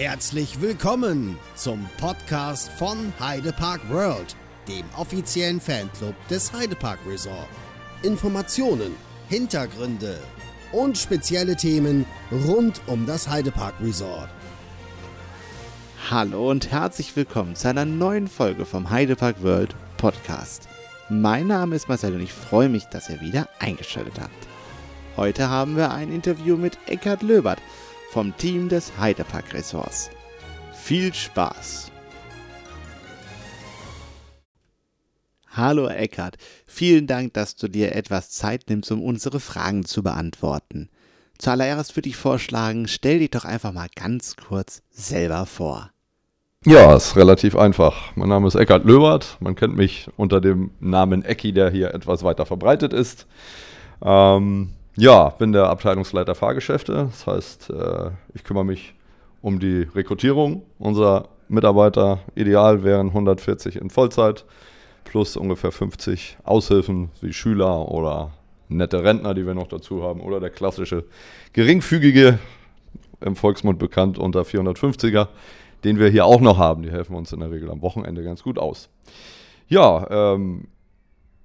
Herzlich willkommen zum Podcast von Heidepark World, dem offiziellen Fanclub des Heidepark Resort. Informationen, Hintergründe und spezielle Themen rund um das Heidepark Resort. Hallo und herzlich willkommen zu einer neuen Folge vom Heidepark World Podcast. Mein Name ist Marcel und ich freue mich, dass ihr wieder eingeschaltet habt. Heute haben wir ein Interview mit Eckhard Löbert vom Team des Heidepark Resorts. Viel Spaß! Hallo Eckhard, vielen Dank, dass du dir etwas Zeit nimmst, um unsere Fragen zu beantworten. Zuallererst würde ich vorschlagen, stell dich doch einfach mal ganz kurz selber vor. Ja, ist relativ einfach. Mein Name ist Eckhard Löbert. Man kennt mich unter dem Namen Ecki, der hier etwas weiter verbreitet ist. Ähm, ja, bin der Abteilungsleiter Fahrgeschäfte. Das heißt, äh, ich kümmere mich um die Rekrutierung unserer Mitarbeiter. Ideal wären 140 in Vollzeit plus ungefähr 50 Aushilfen wie Schüler oder nette Rentner, die wir noch dazu haben, oder der klassische geringfügige, im Volksmund bekannt unter 450er, den wir hier auch noch haben. Die helfen uns in der Regel am Wochenende ganz gut aus. Ja, ähm,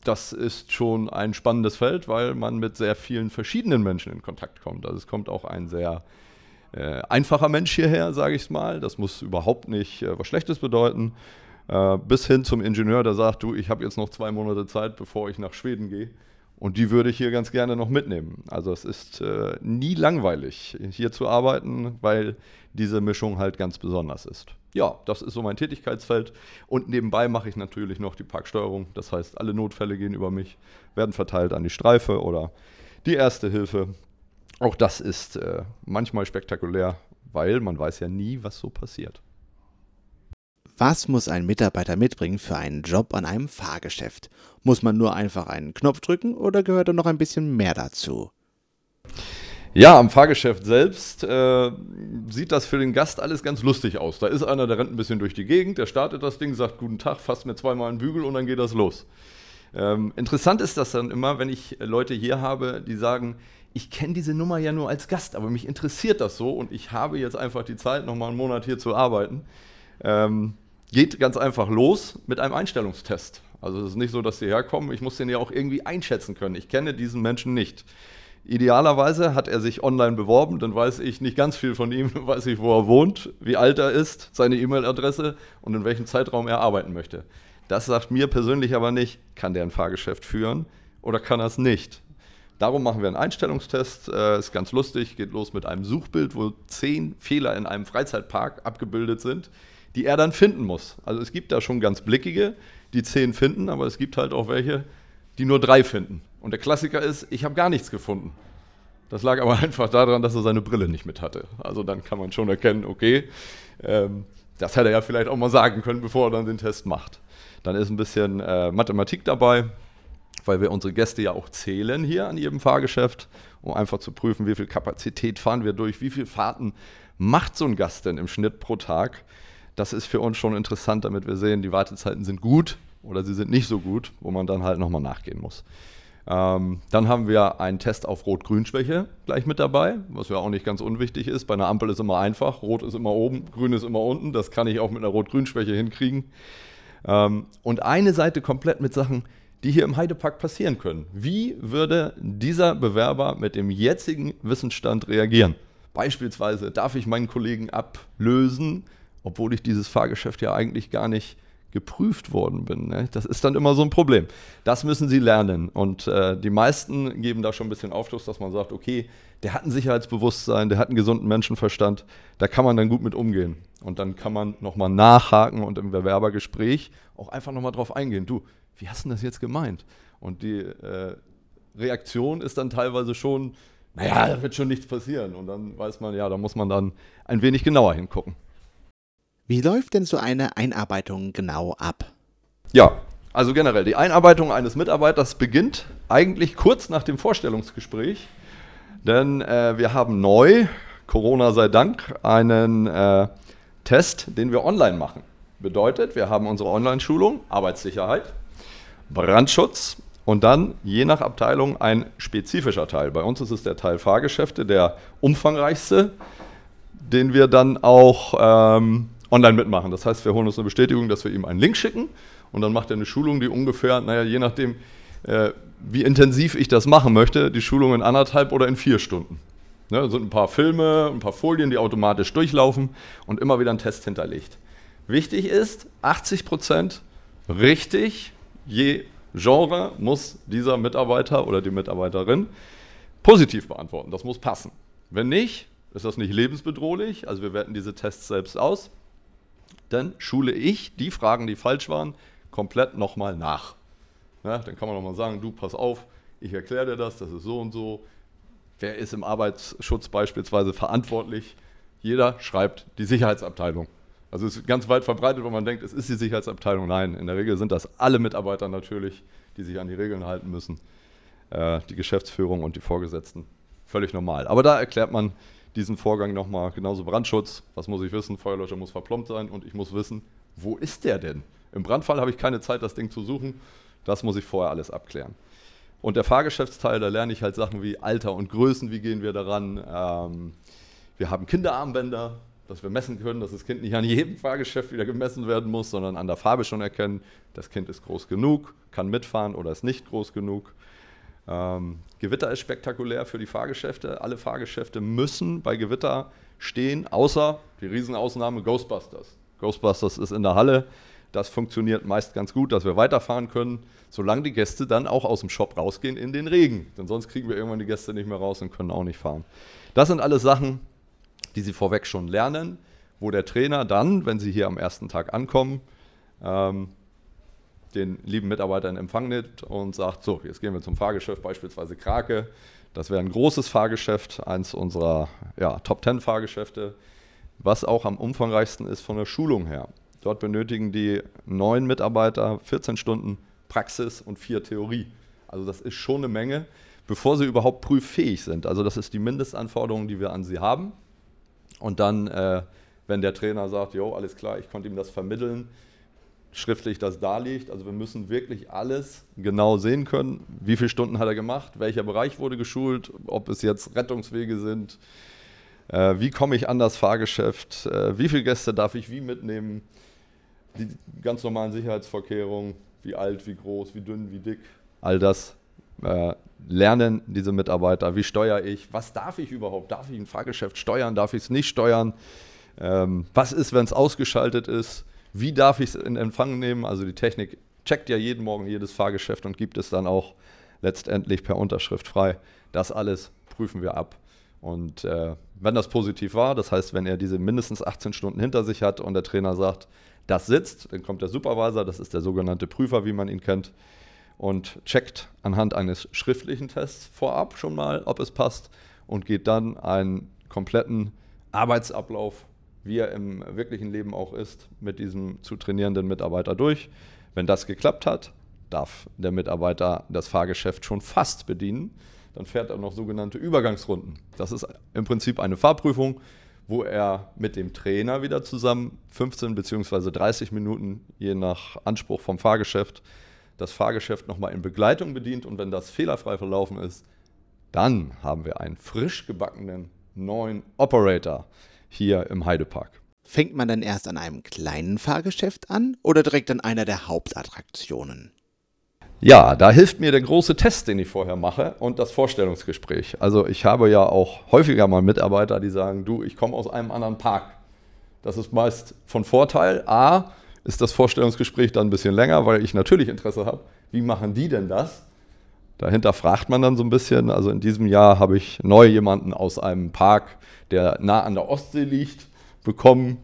das ist schon ein spannendes Feld, weil man mit sehr vielen verschiedenen Menschen in Kontakt kommt. Also es kommt auch ein sehr äh, einfacher Mensch hierher, sage ich mal. Das muss überhaupt nicht äh, was Schlechtes bedeuten. Äh, bis hin zum Ingenieur, der sagt, du, ich habe jetzt noch zwei Monate Zeit, bevor ich nach Schweden gehe. Und die würde ich hier ganz gerne noch mitnehmen. Also es ist äh, nie langweilig, hier zu arbeiten, weil diese Mischung halt ganz besonders ist. Ja, das ist so mein Tätigkeitsfeld. Und nebenbei mache ich natürlich noch die Parksteuerung. Das heißt, alle Notfälle gehen über mich, werden verteilt an die Streife oder die Erste Hilfe. Auch das ist äh, manchmal spektakulär, weil man weiß ja nie, was so passiert. Was muss ein Mitarbeiter mitbringen für einen Job an einem Fahrgeschäft? Muss man nur einfach einen Knopf drücken oder gehört da noch ein bisschen mehr dazu? Ja, am Fahrgeschäft selbst äh, sieht das für den Gast alles ganz lustig aus. Da ist einer, der rennt ein bisschen durch die Gegend, der startet das Ding, sagt Guten Tag, fasst mir zweimal einen Bügel und dann geht das los. Ähm, interessant ist das dann immer, wenn ich Leute hier habe, die sagen, ich kenne diese Nummer ja nur als Gast, aber mich interessiert das so und ich habe jetzt einfach die Zeit, nochmal einen Monat hier zu arbeiten. Ähm, geht ganz einfach los mit einem Einstellungstest. Also es ist nicht so, dass sie herkommen, ich muss den ja auch irgendwie einschätzen können. Ich kenne diesen Menschen nicht. Idealerweise hat er sich online beworben, dann weiß ich nicht ganz viel von ihm, weiß ich, wo er wohnt, wie alt er ist, seine E-Mail-Adresse und in welchem Zeitraum er arbeiten möchte. Das sagt mir persönlich aber nicht, kann der ein Fahrgeschäft führen oder kann er es nicht. Darum machen wir einen Einstellungstest. Äh, ist ganz lustig, geht los mit einem Suchbild, wo zehn Fehler in einem Freizeitpark abgebildet sind die er dann finden muss. Also es gibt da schon ganz blickige, die zehn finden, aber es gibt halt auch welche, die nur drei finden. Und der Klassiker ist, ich habe gar nichts gefunden. Das lag aber einfach daran, dass er seine Brille nicht mit hatte. Also dann kann man schon erkennen, okay, ähm, das hätte er ja vielleicht auch mal sagen können, bevor er dann den Test macht. Dann ist ein bisschen äh, Mathematik dabei, weil wir unsere Gäste ja auch zählen hier an jedem Fahrgeschäft, um einfach zu prüfen, wie viel Kapazität fahren wir durch, wie viele Fahrten macht so ein Gast denn im Schnitt pro Tag. Das ist für uns schon interessant, damit wir sehen, die Wartezeiten sind gut oder sie sind nicht so gut, wo man dann halt nochmal nachgehen muss. Ähm, dann haben wir einen Test auf Rot-Grün-Schwäche gleich mit dabei, was ja auch nicht ganz unwichtig ist. Bei einer Ampel ist immer einfach, Rot ist immer oben, Grün ist immer unten. Das kann ich auch mit einer Rot-Grün-Schwäche hinkriegen. Ähm, und eine Seite komplett mit Sachen, die hier im Heidepark passieren können. Wie würde dieser Bewerber mit dem jetzigen Wissensstand reagieren? Beispielsweise darf ich meinen Kollegen ablösen, obwohl ich dieses Fahrgeschäft ja eigentlich gar nicht geprüft worden bin. Ne? Das ist dann immer so ein Problem. Das müssen sie lernen. Und äh, die meisten geben da schon ein bisschen Aufschluss, dass man sagt, okay, der hat ein Sicherheitsbewusstsein, der hat einen gesunden Menschenverstand, da kann man dann gut mit umgehen. Und dann kann man nochmal nachhaken und im Bewerbergespräch auch einfach nochmal drauf eingehen. Du, wie hast du das jetzt gemeint? Und die äh, Reaktion ist dann teilweise schon, naja, da wird schon nichts passieren. Und dann weiß man, ja, da muss man dann ein wenig genauer hingucken. Wie läuft denn so eine Einarbeitung genau ab? Ja, also generell, die Einarbeitung eines Mitarbeiters beginnt eigentlich kurz nach dem Vorstellungsgespräch, denn äh, wir haben neu, Corona sei Dank, einen äh, Test, den wir online machen. Bedeutet, wir haben unsere Online-Schulung, Arbeitssicherheit, Brandschutz und dann je nach Abteilung ein spezifischer Teil. Bei uns ist es der Teil Fahrgeschäfte, der umfangreichste den wir dann auch ähm, online mitmachen. Das heißt, wir holen uns eine Bestätigung, dass wir ihm einen Link schicken und dann macht er eine Schulung, die ungefähr, naja, je nachdem, äh, wie intensiv ich das machen möchte, die Schulung in anderthalb oder in vier Stunden. Ne, da sind ein paar Filme, ein paar Folien, die automatisch durchlaufen und immer wieder ein Test hinterlegt. Wichtig ist, 80 Prozent richtig, je Genre muss dieser Mitarbeiter oder die Mitarbeiterin positiv beantworten. Das muss passen. Wenn nicht, ist das nicht lebensbedrohlich. Also wir werten diese Tests selbst aus. Dann schule ich die Fragen, die falsch waren, komplett nochmal nach. Ja, dann kann man nochmal sagen, du pass auf, ich erkläre dir das, das ist so und so. Wer ist im Arbeitsschutz beispielsweise verantwortlich? Jeder schreibt die Sicherheitsabteilung. Also es ist ganz weit verbreitet, wenn man denkt, es ist die Sicherheitsabteilung. Nein, in der Regel sind das alle Mitarbeiter natürlich, die sich an die Regeln halten müssen. Äh, die Geschäftsführung und die Vorgesetzten. Völlig normal. Aber da erklärt man diesen Vorgang nochmal. Genauso Brandschutz. Was muss ich wissen? Feuerlöscher muss verplombt sein und ich muss wissen, wo ist der denn? Im Brandfall habe ich keine Zeit, das Ding zu suchen. Das muss ich vorher alles abklären. Und der Fahrgeschäftsteil, da lerne ich halt Sachen wie Alter und Größen, wie gehen wir daran. Ähm, wir haben Kinderarmbänder, dass wir messen können, dass das Kind nicht an jedem Fahrgeschäft wieder gemessen werden muss, sondern an der Farbe schon erkennen, das Kind ist groß genug, kann mitfahren oder ist nicht groß genug. Ähm, Gewitter ist spektakulär für die Fahrgeschäfte. Alle Fahrgeschäfte müssen bei Gewitter stehen, außer die Riesenausnahme Ghostbusters. Ghostbusters ist in der Halle. Das funktioniert meist ganz gut, dass wir weiterfahren können, solange die Gäste dann auch aus dem Shop rausgehen in den Regen. Denn sonst kriegen wir irgendwann die Gäste nicht mehr raus und können auch nicht fahren. Das sind alles Sachen, die Sie vorweg schon lernen, wo der Trainer dann, wenn Sie hier am ersten Tag ankommen, ähm, den lieben Mitarbeiter in Empfang nimmt und sagt, so, jetzt gehen wir zum Fahrgeschäft, beispielsweise Krake. Das wäre ein großes Fahrgeschäft, eins unserer ja, Top-10-Fahrgeschäfte, was auch am umfangreichsten ist von der Schulung her. Dort benötigen die neun Mitarbeiter 14 Stunden Praxis und vier Theorie. Also das ist schon eine Menge, bevor sie überhaupt prüffähig sind. Also das ist die Mindestanforderung, die wir an sie haben. Und dann, äh, wenn der Trainer sagt, jo, alles klar, ich konnte ihm das vermitteln, schriftlich das da liegt. Also wir müssen wirklich alles genau sehen können. Wie viele Stunden hat er gemacht? Welcher Bereich wurde geschult? Ob es jetzt Rettungswege sind? Äh, wie komme ich an das Fahrgeschäft? Äh, wie viele Gäste darf ich wie mitnehmen? Die ganz normalen Sicherheitsvorkehrungen. Wie alt, wie groß, wie dünn, wie dick. All das äh, lernen diese Mitarbeiter. Wie steuere ich? Was darf ich überhaupt? Darf ich ein Fahrgeschäft steuern? Darf ich es nicht steuern? Ähm, was ist, wenn es ausgeschaltet ist? Wie darf ich es in Empfang nehmen? Also die Technik checkt ja jeden Morgen jedes Fahrgeschäft und gibt es dann auch letztendlich per Unterschrift frei. Das alles prüfen wir ab. Und äh, wenn das positiv war, das heißt, wenn er diese mindestens 18 Stunden hinter sich hat und der Trainer sagt, das sitzt, dann kommt der Supervisor, das ist der sogenannte Prüfer, wie man ihn kennt, und checkt anhand eines schriftlichen Tests vorab schon mal, ob es passt und geht dann einen kompletten Arbeitsablauf wie er im wirklichen Leben auch ist, mit diesem zu trainierenden Mitarbeiter durch. Wenn das geklappt hat, darf der Mitarbeiter das Fahrgeschäft schon fast bedienen. Dann fährt er noch sogenannte Übergangsrunden. Das ist im Prinzip eine Fahrprüfung, wo er mit dem Trainer wieder zusammen 15 bzw. 30 Minuten, je nach Anspruch vom Fahrgeschäft, das Fahrgeschäft nochmal in Begleitung bedient. Und wenn das fehlerfrei verlaufen ist, dann haben wir einen frisch gebackenen neuen Operator hier im Heidepark. Fängt man dann erst an einem kleinen Fahrgeschäft an oder direkt an einer der Hauptattraktionen? Ja, da hilft mir der große Test, den ich vorher mache und das Vorstellungsgespräch. Also ich habe ja auch häufiger mal Mitarbeiter, die sagen, du, ich komme aus einem anderen Park. Das ist meist von Vorteil. A, ist das Vorstellungsgespräch dann ein bisschen länger, weil ich natürlich Interesse habe, wie machen die denn das? Dahinter fragt man dann so ein bisschen. Also in diesem Jahr habe ich neu jemanden aus einem Park, der nah an der Ostsee liegt, bekommen.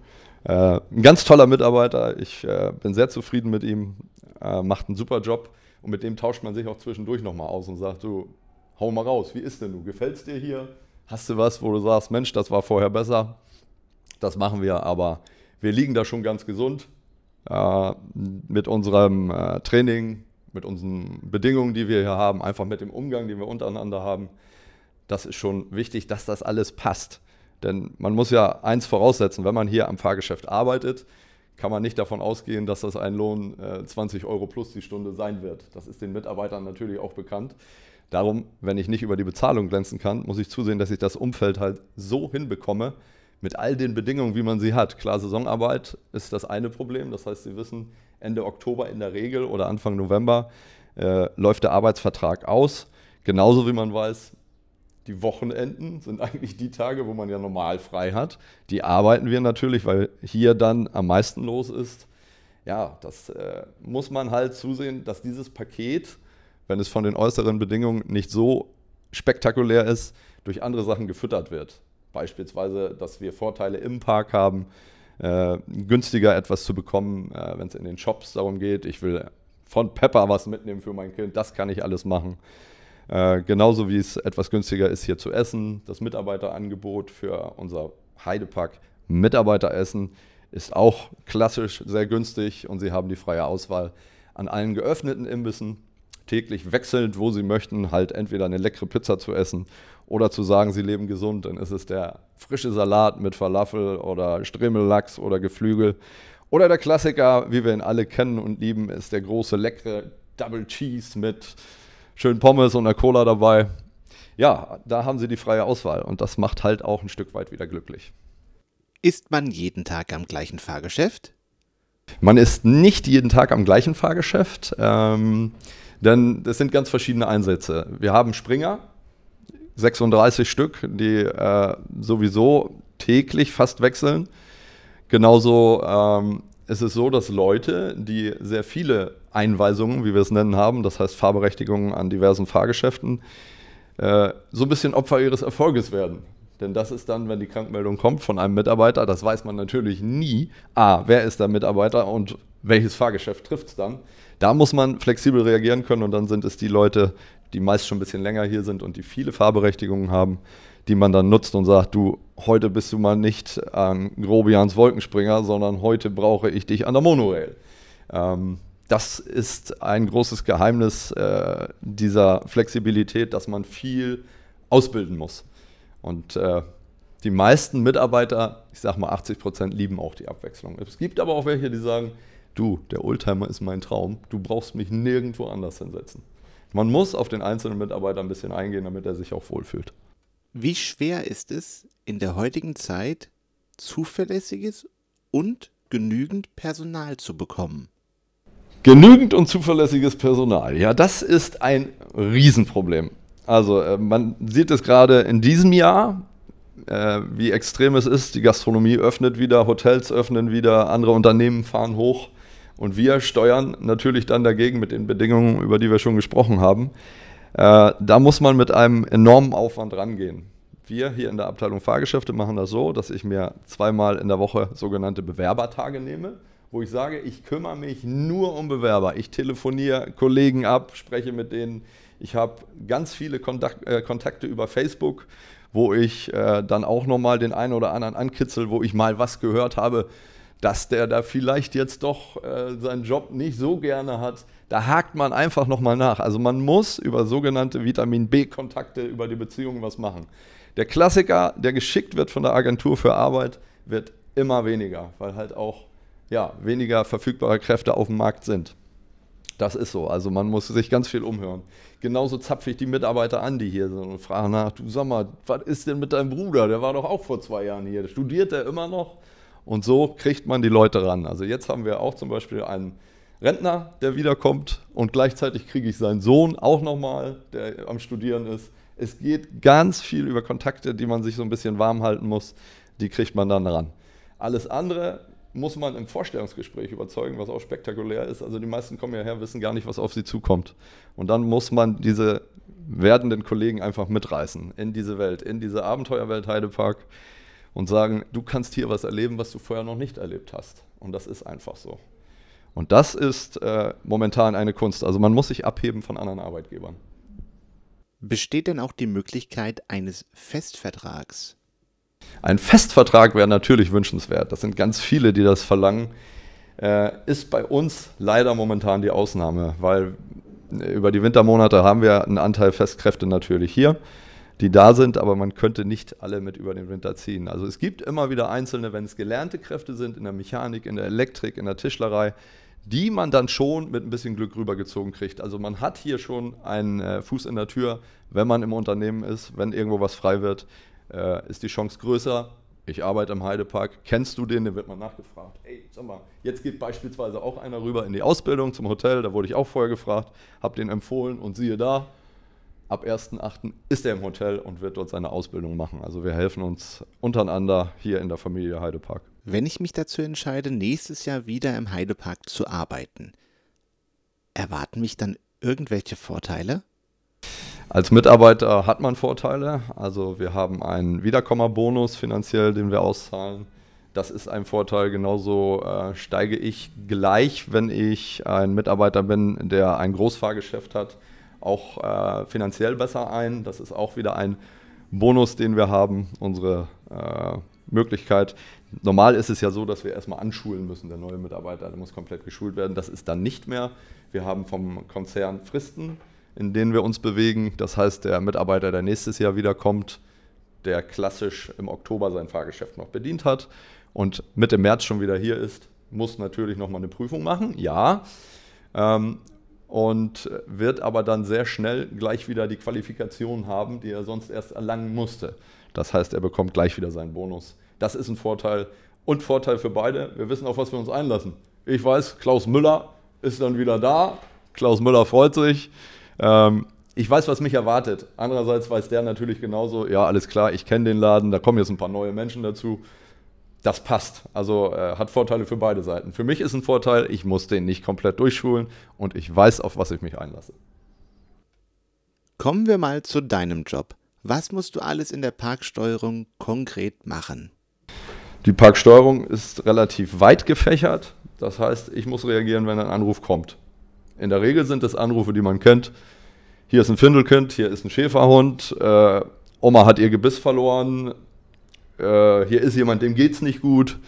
Äh, ein ganz toller Mitarbeiter. Ich äh, bin sehr zufrieden mit ihm. Äh, macht einen super Job. Und mit dem tauscht man sich auch zwischendurch nochmal aus und sagt, du, hau mal raus, wie ist denn du? Gefällt es dir hier? Hast du was, wo du sagst, Mensch, das war vorher besser? Das machen wir, aber wir liegen da schon ganz gesund. Äh, mit unserem äh, Training, mit unseren Bedingungen, die wir hier haben, einfach mit dem Umgang, den wir untereinander haben. Das ist schon wichtig, dass das alles passt. Denn man muss ja eins voraussetzen, wenn man hier am Fahrgeschäft arbeitet, kann man nicht davon ausgehen, dass das ein Lohn äh, 20 Euro plus die Stunde sein wird. Das ist den Mitarbeitern natürlich auch bekannt. Darum, wenn ich nicht über die Bezahlung glänzen kann, muss ich zusehen, dass ich das Umfeld halt so hinbekomme, mit all den Bedingungen, wie man sie hat. Klar, Saisonarbeit ist das eine Problem. Das heißt, Sie wissen, Ende Oktober in der Regel oder Anfang November äh, läuft der Arbeitsvertrag aus. Genauso wie man weiß, die Wochenenden sind eigentlich die Tage, wo man ja normal frei hat. Die arbeiten wir natürlich, weil hier dann am meisten los ist. Ja, das äh, muss man halt zusehen, dass dieses Paket, wenn es von den äußeren Bedingungen nicht so spektakulär ist, durch andere Sachen gefüttert wird. Beispielsweise, dass wir Vorteile im Park haben, äh, günstiger etwas zu bekommen, äh, wenn es in den Shops darum geht. Ich will von Pepper was mitnehmen für mein Kind, das kann ich alles machen. Äh, genauso wie es etwas günstiger ist, hier zu essen. Das Mitarbeiterangebot für unser Heidepark Mitarbeiteressen ist auch klassisch sehr günstig und Sie haben die freie Auswahl an allen geöffneten Imbissen, täglich wechselnd, wo Sie möchten, halt entweder eine leckere Pizza zu essen oder zu sagen, Sie leben gesund, dann ist es der frische Salat mit Falafel oder Stremellachs oder Geflügel. Oder der Klassiker, wie wir ihn alle kennen und lieben, ist der große, leckere Double Cheese mit schön Pommes und einer Cola dabei. Ja, da haben sie die freie Auswahl und das macht halt auch ein Stück weit wieder glücklich. Ist man jeden Tag am gleichen Fahrgeschäft? Man ist nicht jeden Tag am gleichen Fahrgeschäft, ähm, denn es sind ganz verschiedene Einsätze. Wir haben Springer, 36 Stück, die äh, sowieso täglich fast wechseln. Genauso ähm, ist es so, dass Leute, die sehr viele Einweisungen, wie wir es nennen, haben, das heißt Fahrberechtigungen an diversen Fahrgeschäften, äh, so ein bisschen Opfer ihres Erfolges werden. Denn das ist dann, wenn die Krankmeldung kommt von einem Mitarbeiter, das weiß man natürlich nie. A, wer ist der Mitarbeiter und welches Fahrgeschäft trifft es dann? Da muss man flexibel reagieren können und dann sind es die Leute, die meist schon ein bisschen länger hier sind und die viele Fahrberechtigungen haben, die man dann nutzt und sagt, du, heute bist du mal nicht an Grobians Wolkenspringer, sondern heute brauche ich dich an der Monorail. Ähm, das ist ein großes Geheimnis äh, dieser Flexibilität, dass man viel ausbilden muss. Und äh, die meisten Mitarbeiter, ich sage mal 80 Prozent, lieben auch die Abwechslung. Es gibt aber auch welche, die sagen, du, der Oldtimer ist mein Traum, du brauchst mich nirgendwo anders hinsetzen. Man muss auf den einzelnen Mitarbeiter ein bisschen eingehen, damit er sich auch wohlfühlt. Wie schwer ist es in der heutigen Zeit, zuverlässiges und genügend Personal zu bekommen? Genügend und zuverlässiges Personal. Ja, das ist ein Riesenproblem. Also äh, man sieht es gerade in diesem Jahr, äh, wie extrem es ist. Die Gastronomie öffnet wieder, Hotels öffnen wieder, andere Unternehmen fahren hoch. Und wir steuern natürlich dann dagegen mit den Bedingungen, über die wir schon gesprochen haben. Äh, da muss man mit einem enormen Aufwand rangehen. Wir hier in der Abteilung Fahrgeschäfte machen das so, dass ich mir zweimal in der Woche sogenannte Bewerbertage nehme wo ich sage, ich kümmere mich nur um Bewerber. Ich telefoniere Kollegen ab, spreche mit denen. Ich habe ganz viele Kontakt, äh, Kontakte über Facebook, wo ich äh, dann auch nochmal den einen oder anderen ankitzel, wo ich mal was gehört habe, dass der da vielleicht jetzt doch äh, seinen Job nicht so gerne hat. Da hakt man einfach nochmal nach. Also man muss über sogenannte Vitamin B-Kontakte, über die Beziehungen was machen. Der Klassiker, der geschickt wird von der Agentur für Arbeit, wird immer weniger, weil halt auch ja, weniger verfügbare Kräfte auf dem Markt sind. Das ist so. Also man muss sich ganz viel umhören. Genauso zapfe ich die Mitarbeiter an, die hier sind und frage nach, du sag mal, was ist denn mit deinem Bruder? Der war doch auch vor zwei Jahren hier. Studiert er immer noch? Und so kriegt man die Leute ran. Also jetzt haben wir auch zum Beispiel einen Rentner, der wiederkommt und gleichzeitig kriege ich seinen Sohn auch nochmal, der am Studieren ist. Es geht ganz viel über Kontakte, die man sich so ein bisschen warm halten muss. Die kriegt man dann ran. Alles andere muss man im Vorstellungsgespräch überzeugen, was auch spektakulär ist. Also die meisten kommen ja her, wissen gar nicht, was auf sie zukommt. Und dann muss man diese werdenden Kollegen einfach mitreißen in diese Welt, in diese Abenteuerwelt Heidepark und sagen, du kannst hier was erleben, was du vorher noch nicht erlebt hast. Und das ist einfach so. Und das ist äh, momentan eine Kunst. Also man muss sich abheben von anderen Arbeitgebern. Besteht denn auch die Möglichkeit eines Festvertrags? Ein Festvertrag wäre natürlich wünschenswert. Das sind ganz viele, die das verlangen. Äh, ist bei uns leider momentan die Ausnahme, weil äh, über die Wintermonate haben wir einen Anteil Festkräfte natürlich hier, die da sind, aber man könnte nicht alle mit über den Winter ziehen. Also es gibt immer wieder einzelne, wenn es gelernte Kräfte sind, in der Mechanik, in der Elektrik, in der Tischlerei, die man dann schon mit ein bisschen Glück rübergezogen kriegt. Also man hat hier schon einen äh, Fuß in der Tür, wenn man im Unternehmen ist, wenn irgendwo was frei wird, äh, ist die Chance größer. ich arbeite im Heidepark, kennst du den? Dann wird man nachgefragt. Ey, sag mal, jetzt geht beispielsweise auch einer rüber in die Ausbildung zum Hotel, da wurde ich auch vorher gefragt, habe den empfohlen und siehe da, ab 1.8. ist er im Hotel und wird dort seine Ausbildung machen. Also wir helfen uns untereinander hier in der Familie Heidepark. Wenn ich mich dazu entscheide, nächstes Jahr wieder im Heidepark zu arbeiten, erwarten mich dann irgendwelche Vorteile? Als Mitarbeiter hat man Vorteile. Also wir haben einen Wiederkommerbonus finanziell, den wir auszahlen. Das ist ein Vorteil. Genauso äh, steige ich gleich, wenn ich ein Mitarbeiter bin, der ein Großfahrgeschäft hat, auch äh, finanziell besser ein. Das ist auch wieder ein Bonus, den wir haben, unsere äh, Möglichkeit. Normal ist es ja so, dass wir erstmal anschulen müssen. Der neue Mitarbeiter der muss komplett geschult werden. Das ist dann nicht mehr. Wir haben vom Konzern Fristen, in denen wir uns bewegen. Das heißt, der Mitarbeiter, der nächstes Jahr wiederkommt, der klassisch im Oktober sein Fahrgeschäft noch bedient hat und Mitte März schon wieder hier ist, muss natürlich nochmal eine Prüfung machen. Ja. Ähm, und wird aber dann sehr schnell gleich wieder die Qualifikation haben, die er sonst erst erlangen musste. Das heißt, er bekommt gleich wieder seinen Bonus. Das ist ein Vorteil und Vorteil für beide. Wir wissen, auf was wir uns einlassen. Ich weiß, Klaus Müller ist dann wieder da. Klaus Müller freut sich. Ähm, ich weiß, was mich erwartet. Andererseits weiß der natürlich genauso, ja, alles klar, ich kenne den Laden, da kommen jetzt ein paar neue Menschen dazu das passt. Also äh, hat Vorteile für beide Seiten. Für mich ist ein Vorteil, ich muss den nicht komplett durchschulen und ich weiß, auf was ich mich einlasse. Kommen wir mal zu deinem Job. Was musst du alles in der Parksteuerung konkret machen? Die Parksteuerung ist relativ weit gefächert. Das heißt, ich muss reagieren, wenn ein Anruf kommt. In der Regel sind es Anrufe, die man kennt. Hier ist ein Findelkind, hier ist ein Schäferhund, äh, Oma hat ihr Gebiss verloren, äh, hier ist jemand, dem geht es nicht gut.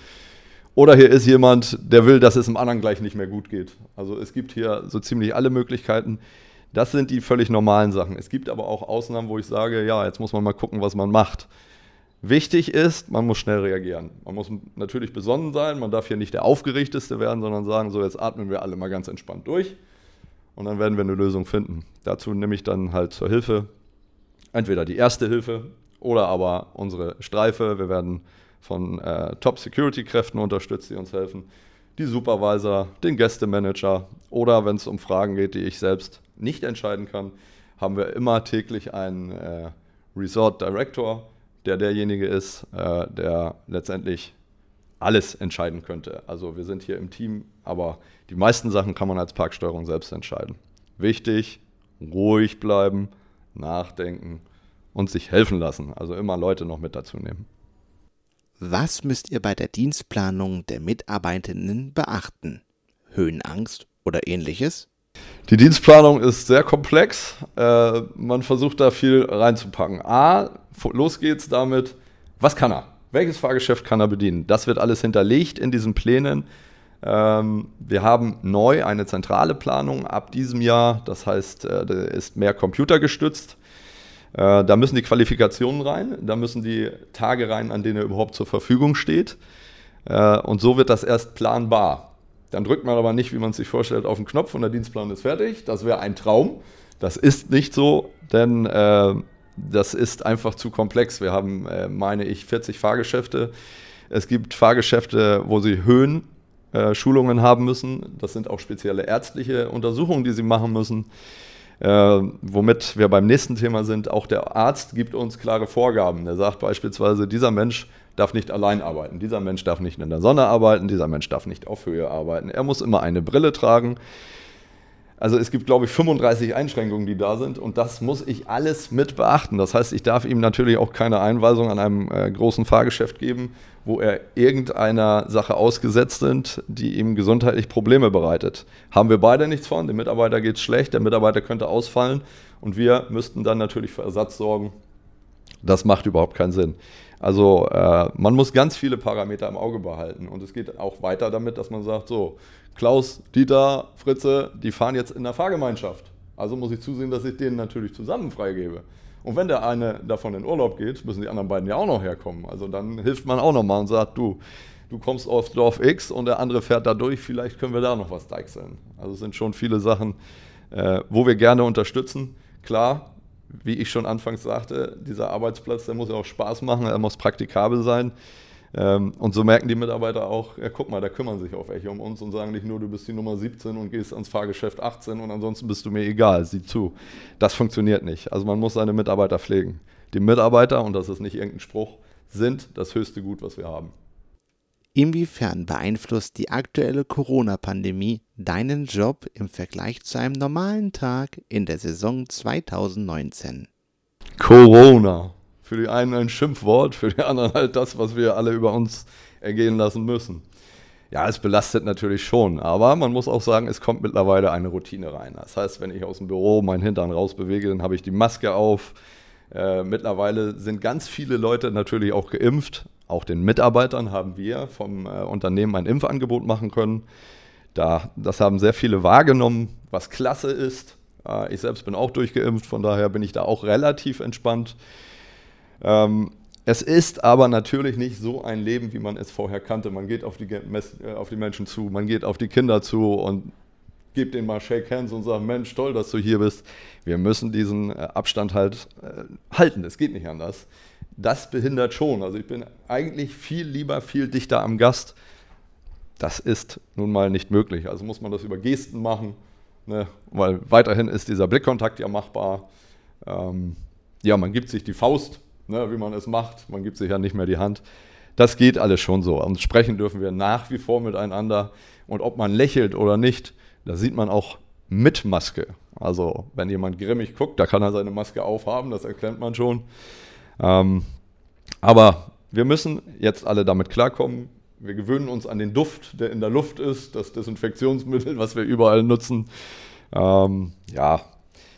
Oder hier ist jemand, der will, dass es dem anderen gleich nicht mehr gut geht. Also es gibt hier so ziemlich alle Möglichkeiten. Das sind die völlig normalen Sachen. Es gibt aber auch Ausnahmen, wo ich sage, ja, jetzt muss man mal gucken, was man macht. Wichtig ist, man muss schnell reagieren. Man muss natürlich besonnen sein, man darf hier nicht der Aufgeregteste werden, sondern sagen, so jetzt atmen wir alle mal ganz entspannt durch und dann werden wir eine Lösung finden. Dazu nehme ich dann halt zur Hilfe entweder die erste Hilfe, oder aber unsere Streife. Wir werden von äh, Top-Security-Kräften unterstützt, die uns helfen. Die Supervisor, den Gästemanager oder wenn es um Fragen geht, die ich selbst nicht entscheiden kann, haben wir immer täglich einen äh, Resort Director, der derjenige ist, äh, der letztendlich alles entscheiden könnte. Also wir sind hier im Team, aber die meisten Sachen kann man als Parksteuerung selbst entscheiden. Wichtig, ruhig bleiben, nachdenken und sich helfen lassen. Also immer Leute noch mit dazu nehmen. Was müsst ihr bei der Dienstplanung der Mitarbeitenden beachten? Höhenangst oder ähnliches? Die Dienstplanung ist sehr komplex. Äh, man versucht da viel reinzupacken. A, los geht's damit, was kann er? Welches Fahrgeschäft kann er bedienen? Das wird alles hinterlegt in diesen Plänen. Ähm, wir haben neu eine zentrale Planung ab diesem Jahr. Das heißt, äh, ist mehr computergestützt. Äh, da müssen die Qualifikationen rein, da müssen die Tage rein, an denen er überhaupt zur Verfügung steht. Äh, und so wird das erst planbar. Dann drückt man aber nicht, wie man sich vorstellt, auf den Knopf und der Dienstplan ist fertig. Das wäre ein Traum. Das ist nicht so, denn äh, das ist einfach zu komplex. Wir haben, äh, meine ich, 40 Fahrgeschäfte. Es gibt Fahrgeschäfte, wo sie Höhenschulungen äh, haben müssen. Das sind auch spezielle ärztliche Untersuchungen, die sie machen müssen. Äh, womit wir beim nächsten Thema sind, auch der Arzt gibt uns klare Vorgaben. Er sagt beispielsweise, dieser Mensch darf nicht allein arbeiten, dieser Mensch darf nicht in der Sonne arbeiten, dieser Mensch darf nicht auf Höhe arbeiten. Er muss immer eine Brille tragen. Also es gibt, glaube ich, 35 Einschränkungen, die da sind und das muss ich alles mit beachten. Das heißt, ich darf ihm natürlich auch keine Einweisung an einem äh, großen Fahrgeschäft geben, wo er irgendeiner Sache ausgesetzt sind, die ihm gesundheitlich Probleme bereitet. Haben wir beide nichts von, dem Mitarbeiter geht es schlecht, der Mitarbeiter könnte ausfallen und wir müssten dann natürlich für Ersatz sorgen. Das macht überhaupt keinen Sinn. Also äh, man muss ganz viele Parameter im Auge behalten und es geht auch weiter damit, dass man sagt, so, Klaus, Dieter, Fritze, die fahren jetzt in der Fahrgemeinschaft. Also muss ich zusehen, dass ich denen natürlich zusammen freigebe. Und wenn der eine davon in Urlaub geht, müssen die anderen beiden ja auch noch herkommen. Also dann hilft man auch nochmal und sagt, du, du kommst auf Dorf X und der andere fährt da durch, vielleicht können wir da noch was deichseln. Also es sind schon viele Sachen, äh, wo wir gerne unterstützen. Klar, wie ich schon anfangs sagte, dieser Arbeitsplatz, der muss ja auch Spaß machen, er muss praktikabel sein. Ähm, und so merken die Mitarbeiter auch, ja, guck mal, da kümmern sich auch welche um uns und sagen nicht nur, du bist die Nummer 17 und gehst ans Fahrgeschäft 18 und ansonsten bist du mir egal, sieh zu. Das funktioniert nicht. Also man muss seine Mitarbeiter pflegen. Die Mitarbeiter, und das ist nicht irgendein Spruch, sind das höchste Gut, was wir haben. Inwiefern beeinflusst die aktuelle Corona-Pandemie deinen Job im Vergleich zu einem normalen Tag in der Saison 2019? Corona. Für die einen ein Schimpfwort, für die anderen halt das, was wir alle über uns ergehen lassen müssen. Ja, es belastet natürlich schon, aber man muss auch sagen, es kommt mittlerweile eine Routine rein. Das heißt, wenn ich aus dem Büro meinen Hintern rausbewege, dann habe ich die Maske auf. Äh, mittlerweile sind ganz viele Leute natürlich auch geimpft, auch den Mitarbeitern haben wir vom äh, Unternehmen ein Impfangebot machen können. Da, das haben sehr viele wahrgenommen, was klasse ist. Äh, ich selbst bin auch durchgeimpft, von daher bin ich da auch relativ entspannt. Ähm, es ist aber natürlich nicht so ein Leben, wie man es vorher kannte. Man geht auf die, äh, auf die Menschen zu, man geht auf die Kinder zu und gibt denen mal Shake Hands und sagt, Mensch, toll, dass du hier bist. Wir müssen diesen äh, Abstand halt äh, halten. Es geht nicht anders das behindert schon. Also ich bin eigentlich viel lieber, viel dichter am Gast. Das ist nun mal nicht möglich. Also muss man das über Gesten machen, ne? weil weiterhin ist dieser Blickkontakt ja machbar. Ähm, ja, man gibt sich die Faust, ne? wie man es macht. Man gibt sich ja nicht mehr die Hand. Das geht alles schon so. Und sprechen dürfen wir nach wie vor miteinander. Und ob man lächelt oder nicht, das sieht man auch mit Maske. Also wenn jemand grimmig guckt, da kann er seine Maske aufhaben, das erkennt man schon. Ähm, aber wir müssen jetzt alle damit klarkommen. Wir gewöhnen uns an den Duft, der in der Luft ist, das Desinfektionsmittel, was wir überall nutzen. Ähm, ja,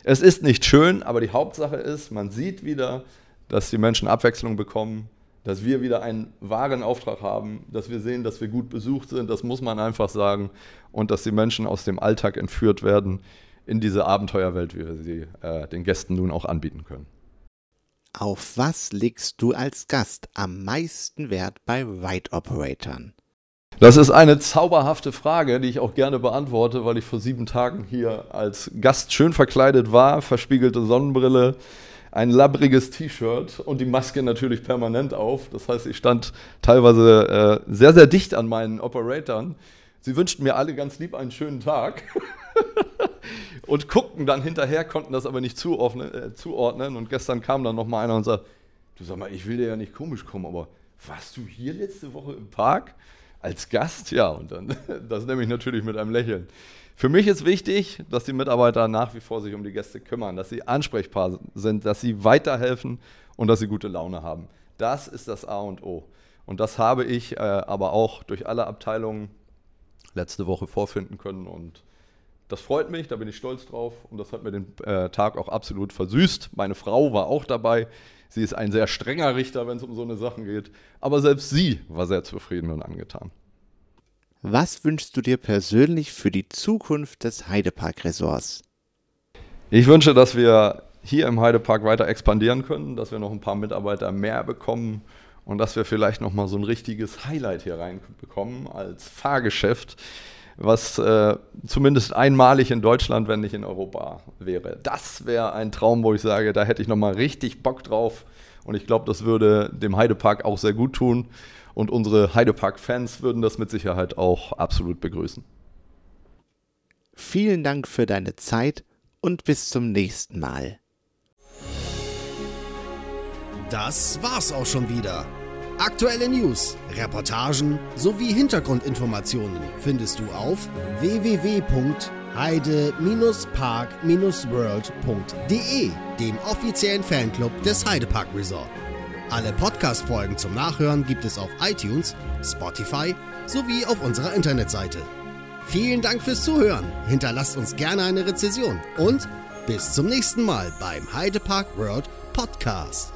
es ist nicht schön, aber die Hauptsache ist, man sieht wieder, dass die Menschen Abwechslung bekommen, dass wir wieder einen wahren Auftrag haben, dass wir sehen, dass wir gut besucht sind, das muss man einfach sagen, und dass die Menschen aus dem Alltag entführt werden in diese Abenteuerwelt, wie wir sie äh, den Gästen nun auch anbieten können. Auf was legst du als Gast am meisten Wert bei Ride Operatoren? Das ist eine zauberhafte Frage, die ich auch gerne beantworte, weil ich vor sieben Tagen hier als Gast schön verkleidet war, verspiegelte Sonnenbrille, ein labbriges T-Shirt und die Maske natürlich permanent auf. Das heißt, ich stand teilweise äh, sehr, sehr dicht an meinen Operatoren. Sie wünschten mir alle ganz lieb einen schönen Tag. und guckten dann hinterher, konnten das aber nicht zuordnen. Äh, zuordnen. Und gestern kam dann nochmal einer und sagt, du sag mal, ich will dir ja nicht komisch kommen, aber warst du hier letzte Woche im Park als Gast? Ja, und dann, das nehme ich natürlich mit einem Lächeln. Für mich ist wichtig, dass die Mitarbeiter nach wie vor sich um die Gäste kümmern, dass sie ansprechbar sind, dass sie weiterhelfen und dass sie gute Laune haben. Das ist das A und O. Und das habe ich äh, aber auch durch alle Abteilungen letzte Woche vorfinden können und das freut mich, da bin ich stolz drauf und das hat mir den äh, Tag auch absolut versüßt. Meine Frau war auch dabei. Sie ist ein sehr strenger Richter, wenn es um so eine Sachen geht. Aber selbst sie war sehr zufrieden und angetan. Was wünschst du dir persönlich für die Zukunft des Heidepark Resorts? Ich wünsche, dass wir hier im Heidepark weiter expandieren können, dass wir noch ein paar Mitarbeiter mehr bekommen und dass wir vielleicht noch mal so ein richtiges Highlight hier reinbekommen als Fahrgeschäft was äh, zumindest einmalig in Deutschland, wenn nicht in Europa wäre. Das wäre ein Traum, wo ich sage, da hätte ich nochmal richtig Bock drauf. Und ich glaube, das würde dem Heidepark auch sehr gut tun. Und unsere Heidepark-Fans würden das mit Sicherheit auch absolut begrüßen. Vielen Dank für deine Zeit und bis zum nächsten Mal. Das war's auch schon wieder. Aktuelle News, Reportagen sowie Hintergrundinformationen findest du auf www.heide-park-world.de, dem offiziellen Fanclub des Heidepark Resort. Alle Podcast-Folgen zum Nachhören gibt es auf iTunes, Spotify sowie auf unserer Internetseite. Vielen Dank fürs Zuhören, hinterlasst uns gerne eine Rezession und bis zum nächsten Mal beim Heidepark World Podcast.